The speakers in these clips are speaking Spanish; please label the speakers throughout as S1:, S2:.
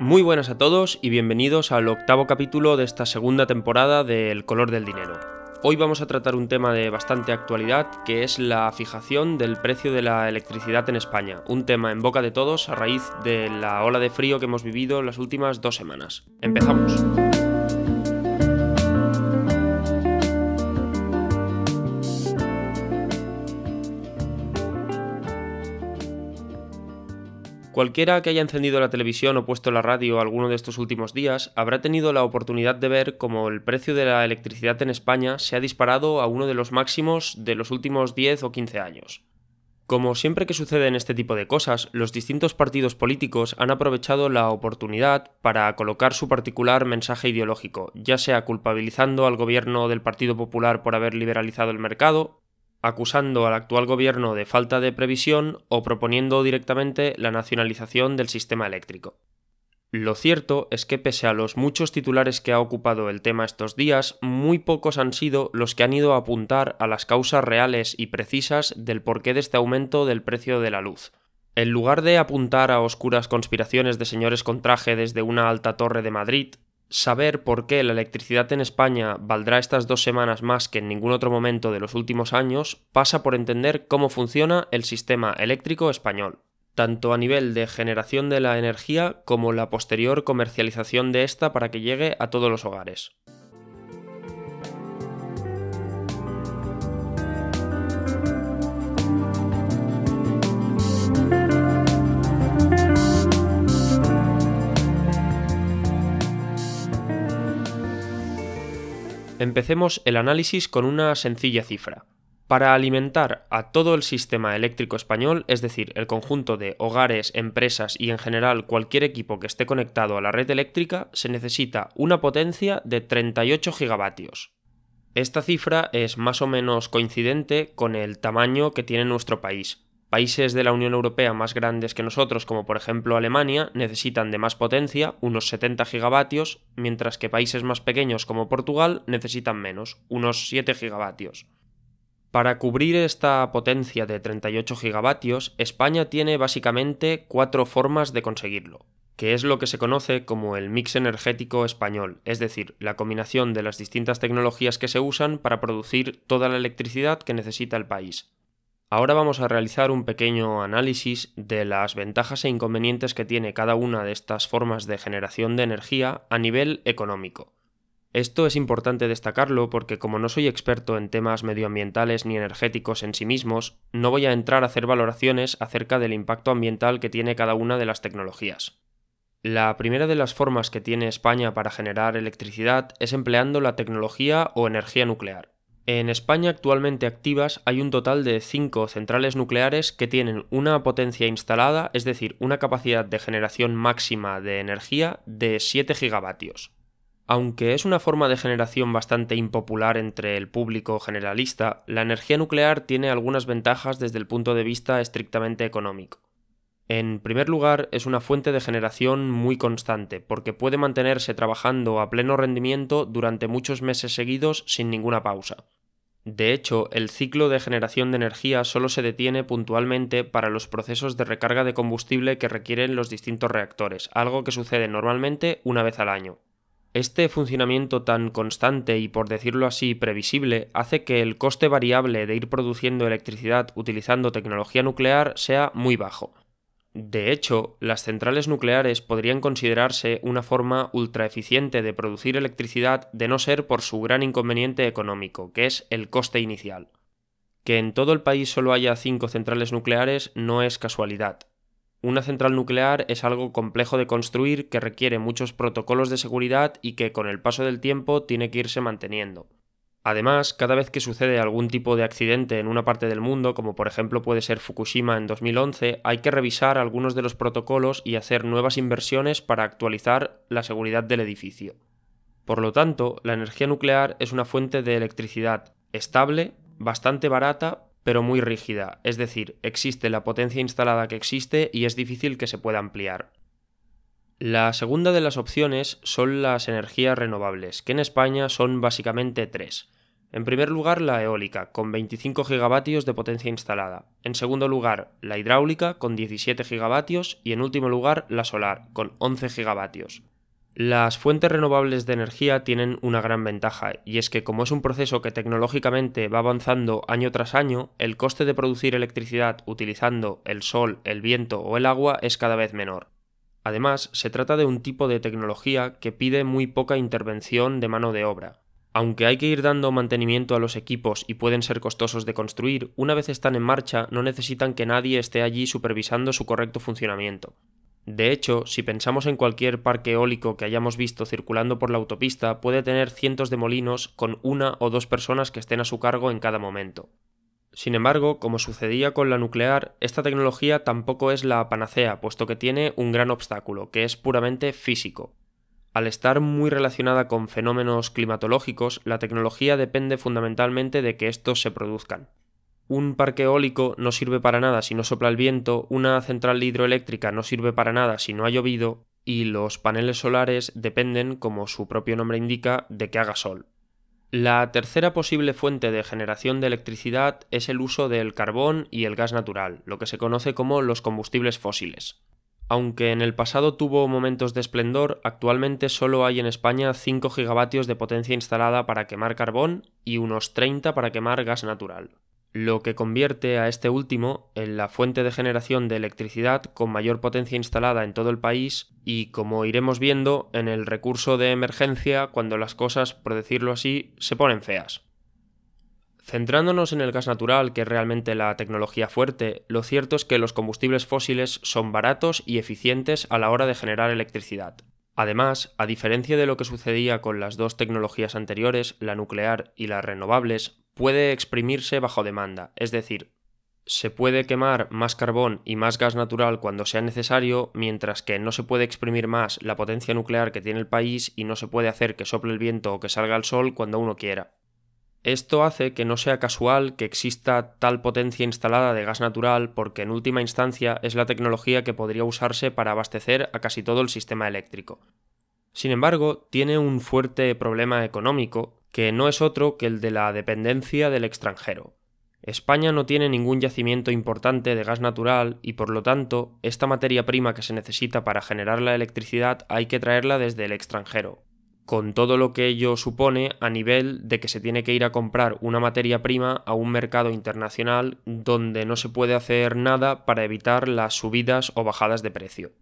S1: Muy buenas a todos y bienvenidos al octavo capítulo de esta segunda temporada de El color del dinero. Hoy vamos a tratar un tema de bastante actualidad que es la fijación del precio de la electricidad en España, un tema en boca de todos a raíz de la ola de frío que hemos vivido las últimas dos semanas. Empezamos. Cualquiera que haya encendido la televisión o puesto la radio alguno de estos últimos días habrá tenido la oportunidad de ver cómo el precio de la electricidad en España se ha disparado a uno de los máximos de los últimos 10 o 15 años. Como siempre que sucede en este tipo de cosas, los distintos partidos políticos han aprovechado la oportunidad para colocar su particular mensaje ideológico, ya sea culpabilizando al gobierno del Partido Popular por haber liberalizado el mercado, acusando al actual gobierno de falta de previsión o proponiendo directamente la nacionalización del sistema eléctrico. Lo cierto es que pese a los muchos titulares que ha ocupado el tema estos días, muy pocos han sido los que han ido a apuntar a las causas reales y precisas del porqué de este aumento del precio de la luz. En lugar de apuntar a oscuras conspiraciones de señores con traje desde una alta torre de Madrid, saber por qué la electricidad en España valdrá estas dos semanas más que en ningún otro momento de los últimos años pasa por entender cómo funciona el sistema eléctrico español, tanto a nivel de generación de la energía como la posterior comercialización de esta para que llegue a todos los hogares. Empecemos el análisis con una sencilla cifra. Para alimentar a todo el sistema eléctrico español, es decir, el conjunto de hogares, empresas y en general cualquier equipo que esté conectado a la red eléctrica, se necesita una potencia de 38 gigavatios. Esta cifra es más o menos coincidente con el tamaño que tiene nuestro país, Países de la Unión Europea más grandes que nosotros, como por ejemplo Alemania, necesitan de más potencia, unos 70 gigavatios, mientras que países más pequeños como Portugal necesitan menos, unos 7 gigavatios. Para cubrir esta potencia de 38 gigavatios, España tiene básicamente cuatro formas de conseguirlo, que es lo que se conoce como el mix energético español, es decir, la combinación de las distintas tecnologías que se usan para producir toda la electricidad que necesita el país. Ahora vamos a realizar un pequeño análisis de las ventajas e inconvenientes que tiene cada una de estas formas de generación de energía a nivel económico. Esto es importante destacarlo porque como no soy experto en temas medioambientales ni energéticos en sí mismos, no voy a entrar a hacer valoraciones acerca del impacto ambiental que tiene cada una de las tecnologías. La primera de las formas que tiene España para generar electricidad es empleando la tecnología o energía nuclear. En España actualmente activas hay un total de 5 centrales nucleares que tienen una potencia instalada, es decir, una capacidad de generación máxima de energía de 7 gigavatios. Aunque es una forma de generación bastante impopular entre el público generalista, la energía nuclear tiene algunas ventajas desde el punto de vista estrictamente económico. En primer lugar, es una fuente de generación muy constante, porque puede mantenerse trabajando a pleno rendimiento durante muchos meses seguidos sin ninguna pausa. De hecho, el ciclo de generación de energía solo se detiene puntualmente para los procesos de recarga de combustible que requieren los distintos reactores, algo que sucede normalmente una vez al año. Este funcionamiento tan constante y por decirlo así previsible hace que el coste variable de ir produciendo electricidad utilizando tecnología nuclear sea muy bajo, de hecho, las centrales nucleares podrían considerarse una forma ultraeficiente de producir electricidad de no ser por su gran inconveniente económico, que es el coste inicial. Que en todo el país solo haya cinco centrales nucleares no es casualidad. Una central nuclear es algo complejo de construir que requiere muchos protocolos de seguridad y que con el paso del tiempo tiene que irse manteniendo. Además, cada vez que sucede algún tipo de accidente en una parte del mundo, como por ejemplo puede ser Fukushima en 2011, hay que revisar algunos de los protocolos y hacer nuevas inversiones para actualizar la seguridad del edificio. Por lo tanto, la energía nuclear es una fuente de electricidad estable, bastante barata, pero muy rígida, es decir, existe la potencia instalada que existe y es difícil que se pueda ampliar. La segunda de las opciones son las energías renovables, que en España son básicamente tres En primer lugar, la eólica, con 25 gigavatios de potencia instalada. En segundo lugar, la hidráulica, con 17 gigavatios. Y en último lugar, la solar, con 11 gigavatios. Las fuentes renovables de energía tienen una gran ventaja, y es que como es un proceso que tecnológicamente va avanzando año tras año, el coste de producir electricidad utilizando el sol, el viento o el agua es cada vez menor. Además, se trata de un tipo de tecnología que pide muy poca intervención de mano de obra, aunque hay que ir dando mantenimiento a los equipos y pueden ser costosos de construir, una vez están en marcha no necesitan que nadie esté allí supervisando su correcto funcionamiento. De hecho, si pensamos en cualquier parque eólico que hayamos visto circulando por la autopista, puede tener cientos de molinos con una o dos personas que estén a su cargo en cada momento. Sin embargo, como sucedía con la nuclear, esta tecnología tampoco es la panacea, puesto que tiene un gran obstáculo, que es puramente físico. Al estar muy relacionada con fenómenos climatológicos, la tecnología depende fundamentalmente de que estos se produzcan. Un parque eólico no sirve para nada si no sopla el viento, una central hidroeléctrica no sirve para nada si no ha llovido, y los paneles solares dependen, como su propio nombre indica, de que haga sol. La tercera posible fuente de generación de electricidad es el uso del carbón y el gas natural, lo que se conoce como los combustibles fósiles. Aunque en el pasado tuvo momentos de esplendor, actualmente solo hay en España 5 gigavatios de potencia instalada para quemar carbón y unos 30 para quemar gas natural, lo que convierte a este último en la fuente de generación de electricidad con mayor potencia instalada en todo el país y, como iremos viendo, en el recurso de emergencia cuando las cosas, por decirlo así, se ponen feas. Centrándonos en el gas natural, que es realmente la tecnología fuerte, lo cierto es que los combustibles fósiles son baratos y eficientes a la hora de generar electricidad. Además, a diferencia de lo que sucedía con las dos tecnologías anteriores, la nuclear y las renovables, puede exprimirse bajo demanda, es decir, se puede quemar más carbón y más gas natural cuando sea necesario, mientras que no se puede exprimir más la potencia nuclear que tiene el país y no se puede hacer que sople el viento o que salga el sol cuando uno quiera. Esto hace que no sea casual que exista tal potencia instalada de gas natural porque en última instancia es la tecnología que podría usarse para abastecer a casi todo el sistema eléctrico. Sin embargo, tiene un fuerte problema económico que no es otro que el de la dependencia del extranjero. España no tiene ningún yacimiento importante de gas natural y por lo tanto esta materia prima que se necesita para generar la electricidad hay que traerla desde el extranjero, con todo lo que ello supone a nivel de que se tiene que ir a comprar una materia prima a un mercado internacional donde no se puede hacer nada para evitar las subidas o bajadas de precio.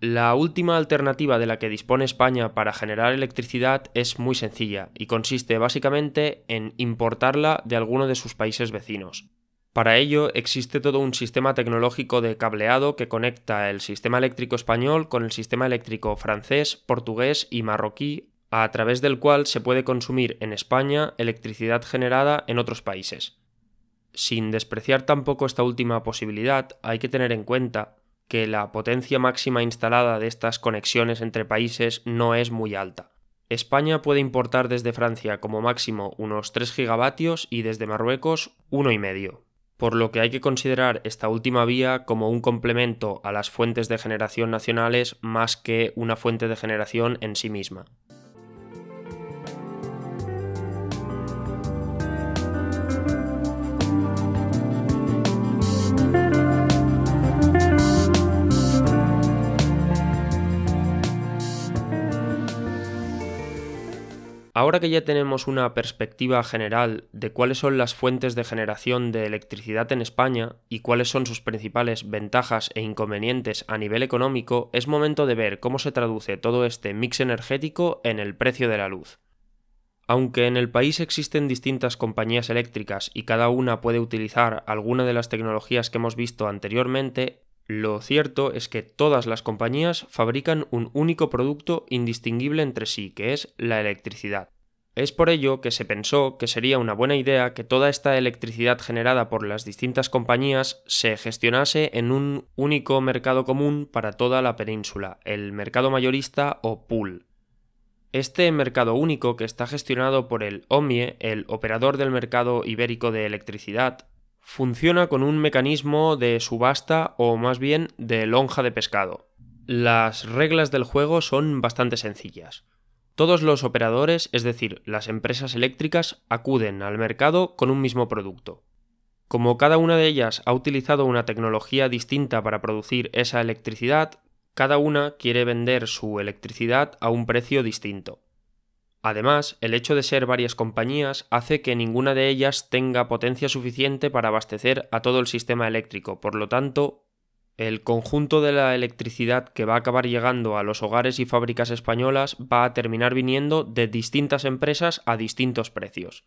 S1: La última alternativa de la que dispone España para generar electricidad es muy sencilla y consiste básicamente en importarla de alguno de sus países vecinos. Para ello existe todo un sistema tecnológico de cableado que conecta el sistema eléctrico español con el sistema eléctrico francés, portugués y marroquí, a través del cual se puede consumir en España electricidad generada en otros países. Sin despreciar tampoco esta última posibilidad, hay que tener en cuenta que la potencia máxima instalada de estas conexiones entre países no es muy alta. España puede importar desde Francia como máximo unos 3 gigavatios y desde Marruecos 1,5 por lo que hay que considerar esta última vía como un complemento a las fuentes de generación nacionales más que una fuente de generación en sí misma. Ahora que ya tenemos una perspectiva general de cuáles son las fuentes de generación de electricidad en España y cuáles son sus principales ventajas e inconvenientes a nivel económico, es momento de ver cómo se traduce todo este mix energético en el precio de la luz. Aunque en el país existen distintas compañías eléctricas y cada una puede utilizar alguna de las tecnologías que hemos visto anteriormente, lo cierto es que todas las compañías fabrican un único producto indistinguible entre sí, que es la electricidad. Es por ello que se pensó que sería una buena idea que toda esta electricidad generada por las distintas compañías se gestionase en un único mercado común para toda la península, el mercado mayorista o pool. Este mercado único, que está gestionado por el OMIE, el operador del mercado ibérico de electricidad, funciona con un mecanismo de subasta o más bien de lonja de pescado. Las reglas del juego son bastante sencillas. Todos los operadores, es decir, las empresas eléctricas, acuden al mercado con un mismo producto. Como cada una de ellas ha utilizado una tecnología distinta para producir esa electricidad, cada una quiere vender su electricidad a un precio distinto. Además, el hecho de ser varias compañías hace que ninguna de ellas tenga potencia suficiente para abastecer a todo el sistema eléctrico, por lo tanto, el conjunto de la electricidad que va a acabar llegando a los hogares y fábricas españolas va a terminar viniendo de distintas empresas a distintos precios.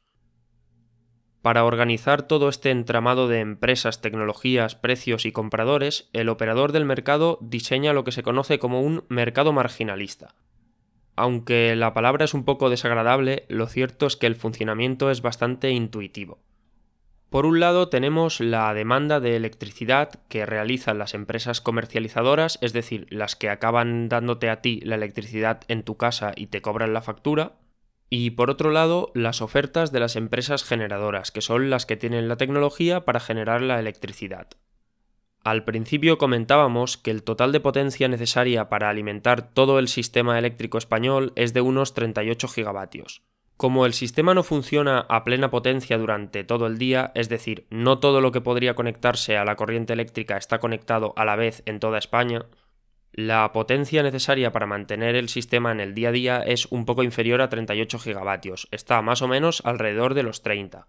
S1: Para organizar todo este entramado de empresas, tecnologías, precios y compradores, el operador del mercado diseña lo que se conoce como un mercado marginalista. Aunque la palabra es un poco desagradable, lo cierto es que el funcionamiento es bastante intuitivo. Por un lado tenemos la demanda de electricidad que realizan las empresas comercializadoras, es decir, las que acaban dándote a ti la electricidad en tu casa y te cobran la factura, y por otro lado las ofertas de las empresas generadoras, que son las que tienen la tecnología para generar la electricidad. Al principio comentábamos que el total de potencia necesaria para alimentar todo el sistema eléctrico español es de unos 38 gigavatios. Como el sistema no funciona a plena potencia durante todo el día, es decir, no todo lo que podría conectarse a la corriente eléctrica está conectado a la vez en toda España, la potencia necesaria para mantener el sistema en el día a día es un poco inferior a 38 gigavatios, está más o menos alrededor de los 30.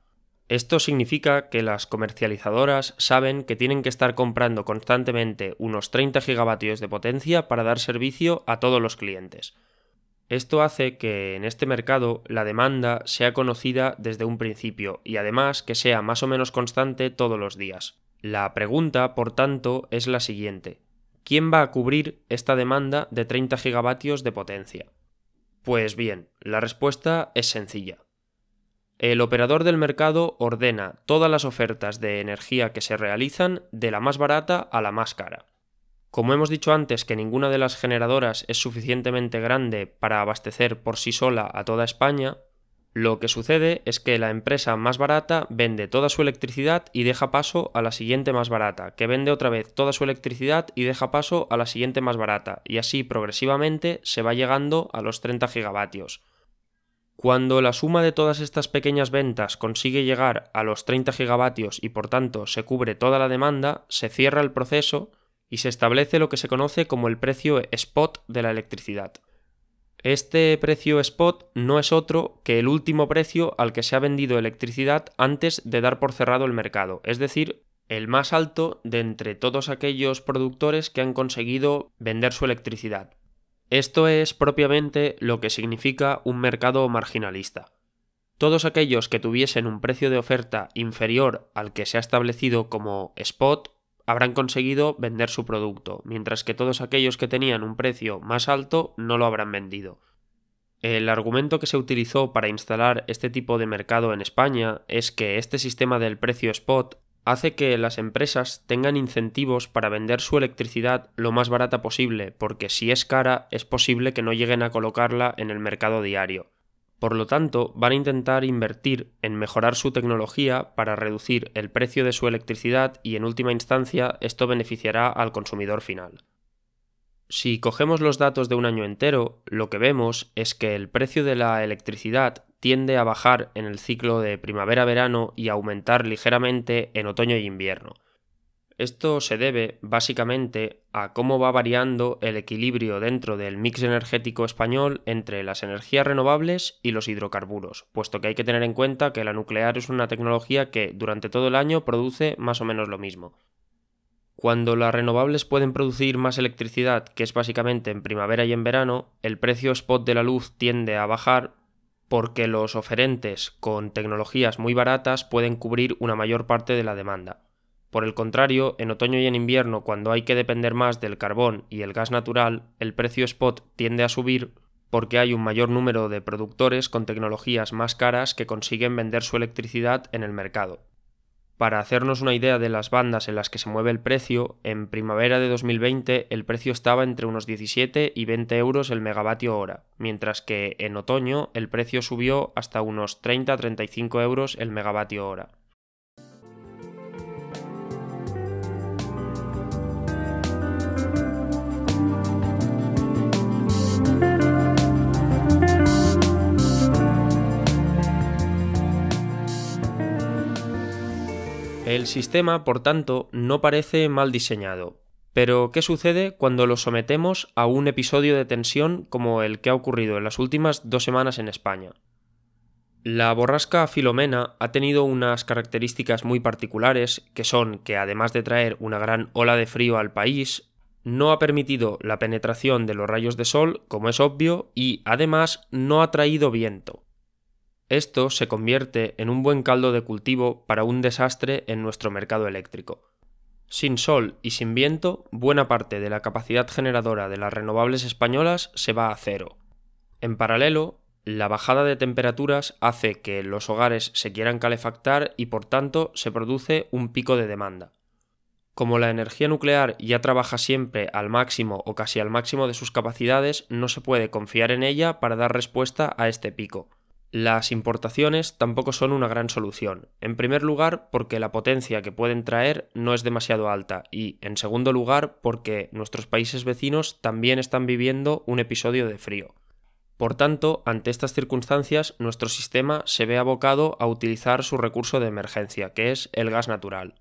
S1: Esto significa que las comercializadoras saben que tienen que estar comprando constantemente unos 30 gigavatios de potencia para dar servicio a todos los clientes. Esto hace que en este mercado la demanda sea conocida desde un principio y además que sea más o menos constante todos los días. La pregunta, por tanto, es la siguiente. ¿Quién va a cubrir esta demanda de 30 gigavatios de potencia? Pues bien, la respuesta es sencilla. El operador del mercado ordena todas las ofertas de energía que se realizan de la más barata a la más cara. Como hemos dicho antes que ninguna de las generadoras es suficientemente grande para abastecer por sí sola a toda España, lo que sucede es que la empresa más barata vende toda su electricidad y deja paso a la siguiente más barata, que vende otra vez toda su electricidad y deja paso a la siguiente más barata, y así progresivamente se va llegando a los 30 gigavatios. Cuando la suma de todas estas pequeñas ventas consigue llegar a los 30 gigavatios y por tanto se cubre toda la demanda, se cierra el proceso y se establece lo que se conoce como el precio spot de la electricidad. Este precio spot no es otro que el último precio al que se ha vendido electricidad antes de dar por cerrado el mercado, es decir, el más alto de entre todos aquellos productores que han conseguido vender su electricidad. Esto es propiamente lo que significa un mercado marginalista. Todos aquellos que tuviesen un precio de oferta inferior al que se ha establecido como spot habrán conseguido vender su producto, mientras que todos aquellos que tenían un precio más alto no lo habrán vendido. El argumento que se utilizó para instalar este tipo de mercado en España es que este sistema del precio spot hace que las empresas tengan incentivos para vender su electricidad lo más barata posible, porque si es cara es posible que no lleguen a colocarla en el mercado diario. Por lo tanto, van a intentar invertir en mejorar su tecnología para reducir el precio de su electricidad y en última instancia esto beneficiará al consumidor final. Si cogemos los datos de un año entero, lo que vemos es que el precio de la electricidad tiende a bajar en el ciclo de primavera-verano y aumentar ligeramente en otoño y invierno. Esto se debe básicamente a cómo va variando el equilibrio dentro del mix energético español entre las energías renovables y los hidrocarburos, puesto que hay que tener en cuenta que la nuclear es una tecnología que durante todo el año produce más o menos lo mismo. Cuando las renovables pueden producir más electricidad, que es básicamente en primavera y en verano, el precio spot de la luz tiende a bajar porque los oferentes con tecnologías muy baratas pueden cubrir una mayor parte de la demanda. Por el contrario, en otoño y en invierno, cuando hay que depender más del carbón y el gas natural, el precio spot tiende a subir porque hay un mayor número de productores con tecnologías más caras que consiguen vender su electricidad en el mercado. Para hacernos una idea de las bandas en las que se mueve el precio, en primavera de 2020 el precio estaba entre unos 17 y 20 euros el megavatio hora, mientras que en otoño el precio subió hasta unos 30-35 euros el megavatio hora. El sistema, por tanto, no parece mal diseñado. Pero, ¿qué sucede cuando lo sometemos a un episodio de tensión como el que ha ocurrido en las últimas dos semanas en España? La borrasca Filomena ha tenido unas características muy particulares, que son que además de traer una gran ola de frío al país, no ha permitido la penetración de los rayos de sol, como es obvio, y además no ha traído viento. Esto se convierte en un buen caldo de cultivo para un desastre en nuestro mercado eléctrico. Sin sol y sin viento, buena parte de la capacidad generadora de las renovables españolas se va a cero. En paralelo, la bajada de temperaturas hace que los hogares se quieran calefactar y por tanto se produce un pico de demanda. Como la energía nuclear ya trabaja siempre al máximo o casi al máximo de sus capacidades, no se puede confiar en ella para dar respuesta a este pico. Las importaciones tampoco son una gran solución. En primer lugar, porque la potencia que pueden traer no es demasiado alta y, en segundo lugar, porque nuestros países vecinos también están viviendo un episodio de frío. Por tanto, ante estas circunstancias, nuestro sistema se ve abocado a utilizar su recurso de emergencia, que es el gas natural.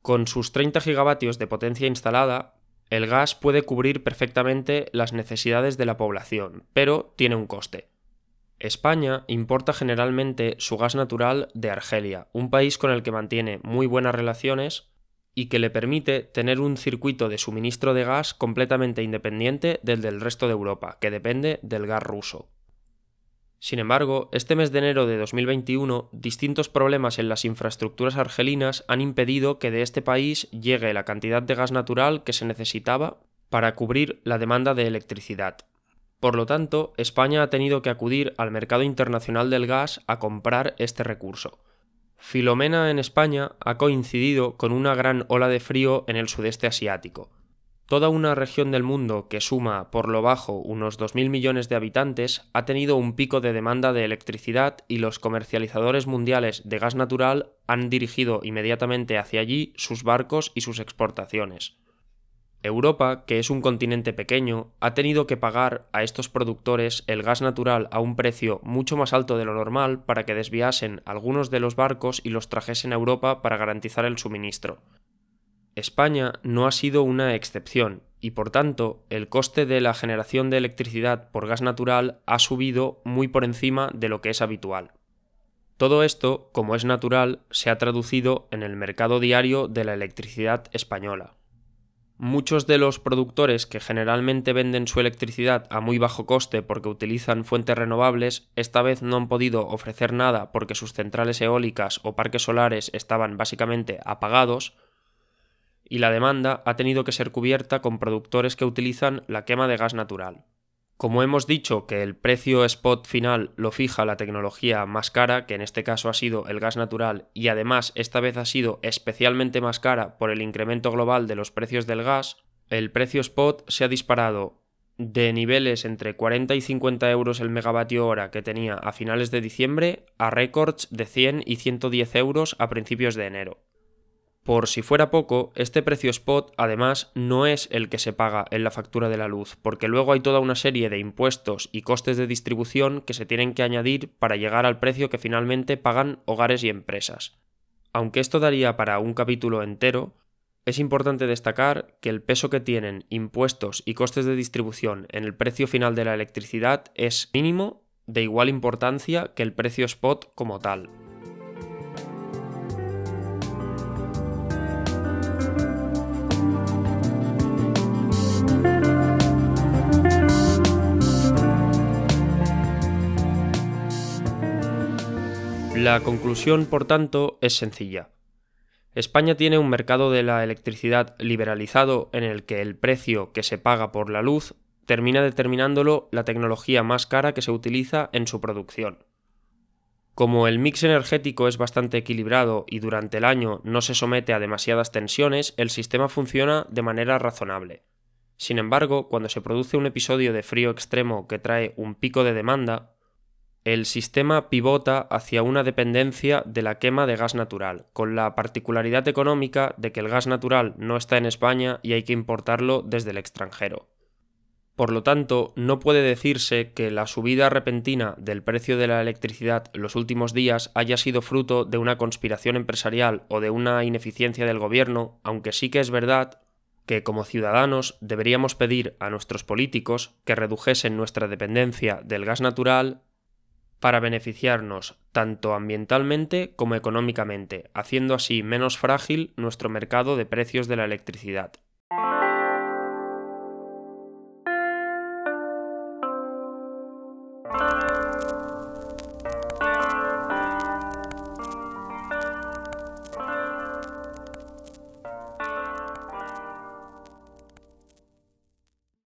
S1: Con sus 30 gigavatios de potencia instalada, el gas puede cubrir perfectamente las necesidades de la población, pero tiene un coste. España importa generalmente su gas natural de Argelia, un país con el que mantiene muy buenas relaciones y que le permite tener un circuito de suministro de gas completamente independiente del resto de Europa, que depende del gas ruso. Sin embargo, este mes de enero de 2021, distintos problemas en las infraestructuras argelinas han impedido que de este país llegue la cantidad de gas natural que se necesitaba para cubrir la demanda de electricidad. Por lo tanto, España ha tenido que acudir al mercado internacional del gas a comprar este recurso. Filomena en España ha coincidido con una gran ola de frío en el sudeste asiático, Toda una región del mundo que suma por lo bajo unos 2.000 millones de habitantes ha tenido un pico de demanda de electricidad y los comercializadores mundiales de gas natural han dirigido inmediatamente hacia allí sus barcos y sus exportaciones. Europa, que es un continente pequeño, ha tenido que pagar a estos productores el gas natural a un precio mucho más alto de lo normal para que desviasen algunos de los barcos y los trajesen a Europa para garantizar el suministro. España no ha sido una excepción y por tanto el coste de la generación de electricidad por gas natural ha subido muy por encima de lo que es habitual. Todo esto, como es natural, se ha traducido en el mercado diario de la electricidad española. Muchos de los productores que generalmente venden su electricidad a muy bajo coste porque utilizan fuentes renovables, esta vez no han podido ofrecer nada porque sus centrales eólicas o parques solares estaban básicamente apagados, y la demanda ha tenido que ser cubierta con productores que utilizan la quema de gas natural. Como hemos dicho que el precio spot final lo fija la tecnología más cara, que en este caso ha sido el gas natural, y además esta vez ha sido especialmente más cara por el incremento global de los precios del gas, el precio spot se ha disparado de niveles entre 40 y 50 euros el megavatio hora que tenía a finales de diciembre a récords de 100 y 110 euros a principios de enero. Por si fuera poco, este precio spot además no es el que se paga en la factura de la luz, porque luego hay toda una serie de impuestos y costes de distribución que se tienen que añadir para llegar al precio que finalmente pagan hogares y empresas. Aunque esto daría para un capítulo entero, es importante destacar que el peso que tienen impuestos y costes de distribución en el precio final de la electricidad es mínimo de igual importancia que el precio spot como tal. La conclusión, por tanto, es sencilla. España tiene un mercado de la electricidad liberalizado en el que el precio que se paga por la luz termina determinándolo la tecnología más cara que se utiliza en su producción. Como el mix energético es bastante equilibrado y durante el año no se somete a demasiadas tensiones, el sistema funciona de manera razonable. Sin embargo, cuando se produce un episodio de frío extremo que trae un pico de demanda, el sistema pivota hacia una dependencia de la quema de gas natural, con la particularidad económica de que el gas natural no está en España y hay que importarlo desde el extranjero. Por lo tanto, no puede decirse que la subida repentina del precio de la electricidad los últimos días haya sido fruto de una conspiración empresarial o de una ineficiencia del gobierno, aunque sí que es verdad que como ciudadanos deberíamos pedir a nuestros políticos que redujesen nuestra dependencia del gas natural para beneficiarnos tanto ambientalmente como económicamente, haciendo así menos frágil nuestro mercado de precios de la electricidad.